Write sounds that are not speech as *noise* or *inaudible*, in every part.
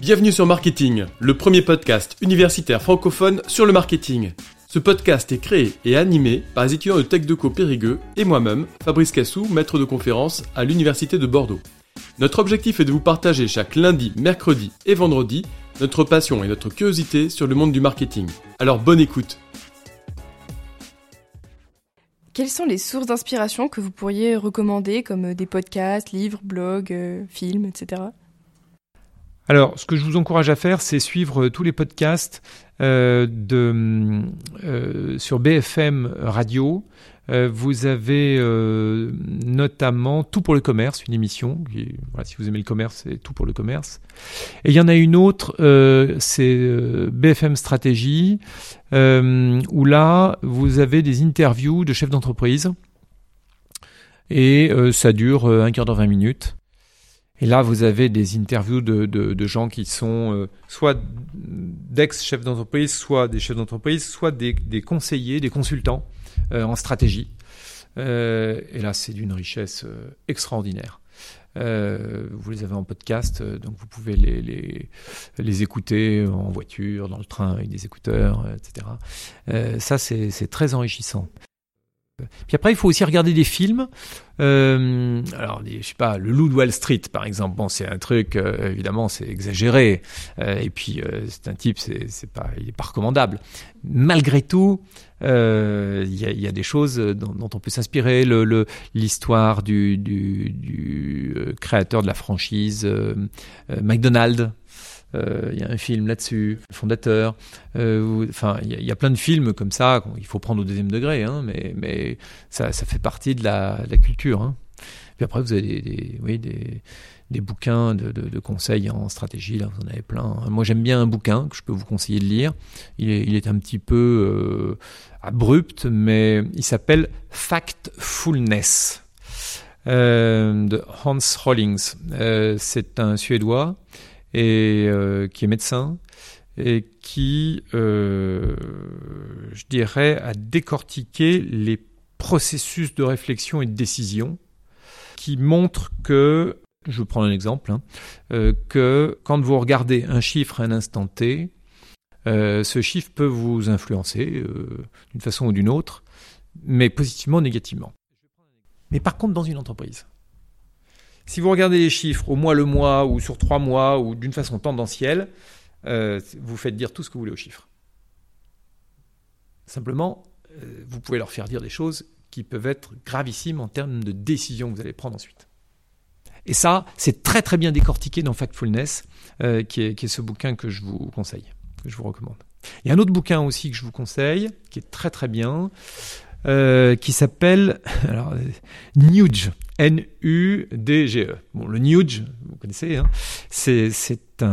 Bienvenue sur Marketing, le premier podcast universitaire francophone sur le marketing. Ce podcast est créé et animé par les étudiants de TechDeco Périgueux et moi-même, Fabrice Cassou, maître de conférence à l'Université de Bordeaux. Notre objectif est de vous partager chaque lundi, mercredi et vendredi notre passion et notre curiosité sur le monde du marketing. Alors bonne écoute Quelles sont les sources d'inspiration que vous pourriez recommander comme des podcasts, livres, blogs, euh, films, etc. Alors, ce que je vous encourage à faire, c'est suivre tous les podcasts euh, de, euh, sur BFM Radio. Euh, vous avez euh, notamment Tout pour le commerce, une émission. Voilà, si vous aimez le commerce, c'est Tout pour le commerce. Et il y en a une autre, euh, c'est euh, BFM Stratégie, où là, vous avez des interviews de chefs d'entreprise. Et ça dure un quart d'heure, 20 minutes. Et là, vous avez des interviews de, de, de gens qui sont euh, soit d'ex-chefs d'entreprise, soit des chefs d'entreprise, soit des, des, conseillers, des consultants euh, en stratégie. Euh, et là, c'est d'une richesse euh, extraordinaire. Euh, vous les avez en podcast, donc vous pouvez les, écouter en voiture, dans le train avec des écouteurs, etc. ça, c'est très enrichissant. Puis après, il faut aussi regarder des films. Euh, alors, je sais pas, le Loup de Wall Street, par exemple. Bon, c'est un truc, euh, évidemment, c'est exagéré. Euh, et puis, euh, c'est un type, c'est pas, il est pas recommandable. Malgré tout, il y, a, des choses dont, on peut s'inspirer. L'histoire du, créateur de la franchise McDonald's. Euh, il y a un film là-dessus, fondateur. Euh, enfin, il y, a plein de films comme ça. Il faut prendre au deuxième degré, hein, mais, mais ça, fait partie de la, culture. Hein. Puis après, vous avez des, oui, des, des bouquins de, conseils en stratégie. Là, vous en avez plein. Moi, j'aime bien un bouquin que je peux vous conseiller de lire. Il est, un petit peu euh, abrupt, mais il s'appelle Factfulness. De Hans Rollings. C'est un Suédois et euh, qui est médecin et qui, euh, je dirais, a décortiqué les processus de réflexion et de décision qui montrent que, je prendre un exemple, hein, euh, que quand vous regardez un chiffre à un instant T, ce chiffre peut vous influencer d'une façon ou d'une autre, mais positivement ou négativement. Mais par contre, dans une entreprise, si vous regardez les chiffres au mois le mois ou sur trois mois ou d'une façon tendancielle, euh, vous faites dire tout ce que vous voulez aux chiffres. Simplement, euh, vous pouvez leur faire dire des choses qui peuvent être gravissimes en termes de décisions que vous allez prendre ensuite. Et ça, c'est très très bien décortiqué dans Factfulness, euh, qui, est, ce bouquin que je vous conseille, que je vous recommande. Il y a un autre bouquin aussi que je vous conseille, qui est très très bien, euh, qui s'appelle *laughs* alors Nuge, N-U-D-G-E. Bon, le Nuge, vous connaissez, hein, c'est ça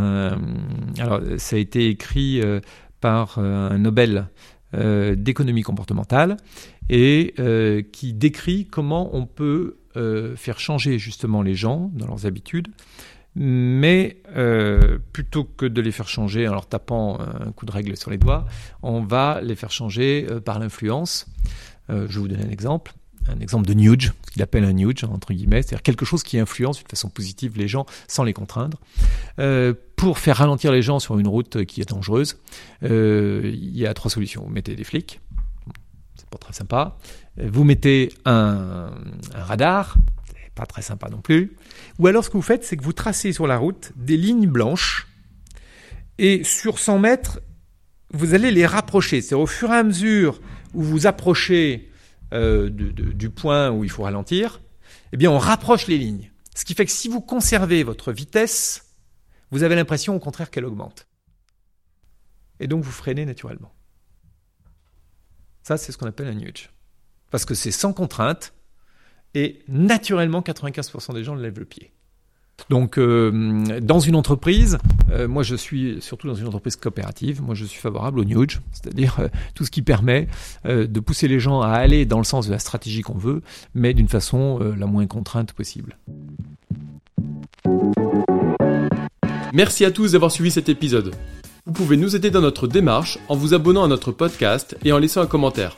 a été écrit euh, par euh, un Nobel d'économie comportementale et qui décrit comment on peut faire changer justement les gens dans leurs habitudes. Mais plutôt que de les faire changer en leur tapant un coup de règle sur les doigts, on va les faire changer par l'influence. Euh, je vais vous donner un exemple. Un exemple de nudge, ce qu'il appelle un nudge, entre guillemets, c'est-à-dire quelque chose qui influence de façon positive les gens sans les contraindre. Euh, pour faire ralentir les gens sur une route qui est dangereuse, euh, il y a trois solutions. Vous mettez des flics, c'est pas très sympa. Vous mettez un, un radar, c'est pas très sympa non plus. Ou alors ce que vous faites, c'est que vous tracez sur la route des lignes blanches et sur 100 mètres, vous allez les rapprocher. C'est au fur et à mesure où vous approchez euh, du point où il faut ralentir, eh bien on rapproche les lignes. Ce qui fait que si vous conservez votre vitesse, vous avez l'impression au contraire qu'elle augmente. Et donc vous freinez naturellement. Ça, c'est ce qu'on appelle un nudge. Parce que c'est sans contrainte et naturellement 95% des gens lèvent le pied. Donc, euh, dans une entreprise, euh, moi je suis surtout dans une entreprise coopérative, moi je suis favorable au nudge, c'est-à-dire euh, tout ce qui permet de pousser les gens à aller dans le sens de la stratégie qu'on veut, mais d'une façon la moins contrainte possible. Merci à tous d'avoir suivi cet épisode. Vous pouvez nous aider dans notre démarche en vous abonnant à notre podcast et en laissant un commentaire.